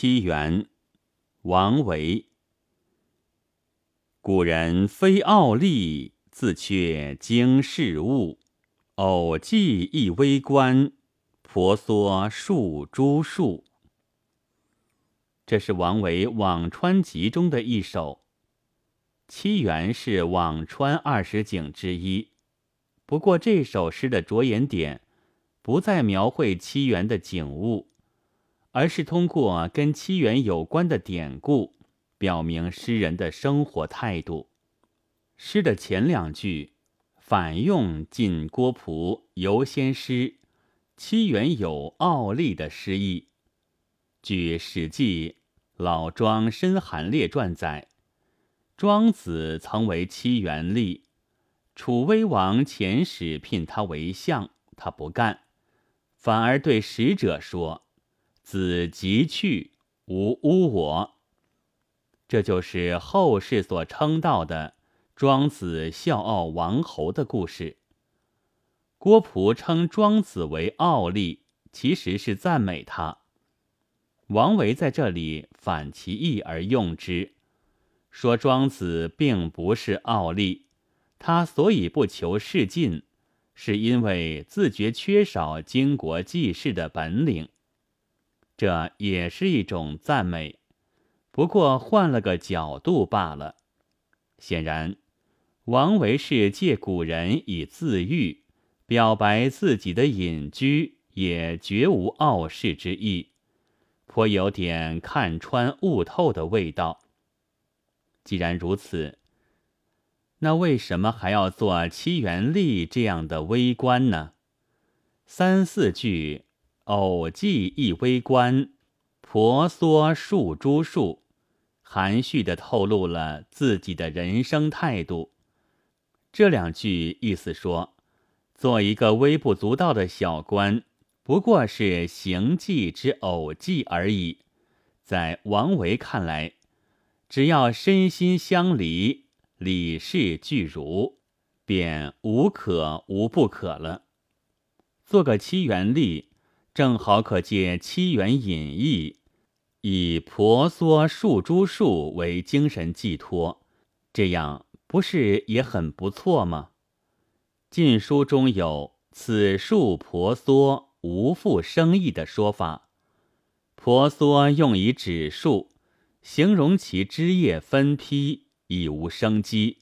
七元，王维。古人非傲立，自却经世物。偶记一微观，婆娑数株树。这是王维《辋川集》中的一首。七元是辋川二十景之一，不过这首诗的着眼点不在描绘七元的景物，而是通过跟七园有关的典故，表明诗人的生活态度。诗的前两句反用晋郭璞游仙诗“七园有傲立”的诗意。据《史记·老庄申韩列传》载。庄子曾为七元吏，楚威王遣使聘他为相，他不干，反而对使者说：“子即去，无污我。”这就是后世所称道的庄子笑傲王侯的故事。郭璞称庄子为傲立，其实是赞美他。王维在这里反其意而用之。说庄子并不是傲立，他所以不求仕进，是因为自觉缺少经国济世的本领。这也是一种赞美，不过换了个角度罢了。显然，王维是借古人以自喻，表白自己的隐居也绝无傲世之意，颇有点看穿悟透的味道。既然如此，那为什么还要做七元吏这样的微观呢？三四句偶记一微官，婆娑数株树，含蓄地透露了自己的人生态度。这两句意思说，做一个微不足道的小官，不过是行迹之偶迹而已。在王维看来。只要身心相离，理事俱如，便无可无不可了。做个七元吏，正好可借七元隐逸，以婆娑树株树为精神寄托，这样不是也很不错吗？《晋书》中有“此树婆娑，无复生意”的说法，婆娑用以指树。形容其枝叶分披，已无生机。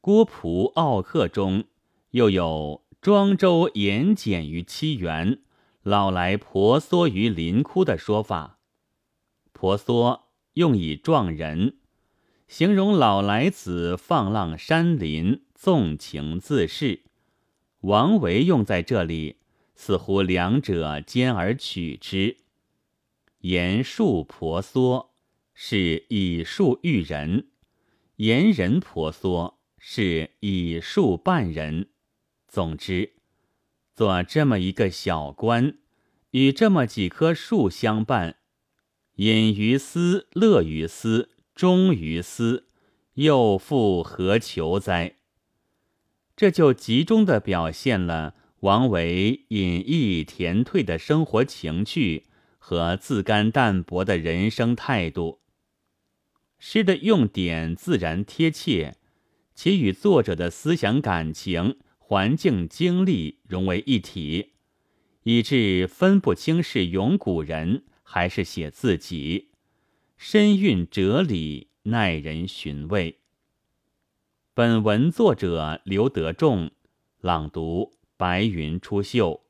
郭璞《傲客》中又有“庄周言简于七元，老来婆娑于林窟”的说法。婆娑用以状人，形容老来子放浪山林，纵情自适。王维用在这里，似乎两者兼而取之，言树婆娑。是以树喻人，言人婆娑是以树伴人。总之，做这么一个小官，与这么几棵树相伴，隐于斯，乐于斯，忠于斯，又复何求哉？这就集中的表现了王维隐逸恬退的生活情趣和自甘淡泊的人生态度。诗的用典自然贴切，且与作者的思想感情、环境经历融为一体，以致分不清是咏古人还是写自己，深蕴哲理，耐人寻味。本文作者刘德仲，朗读：白云出岫。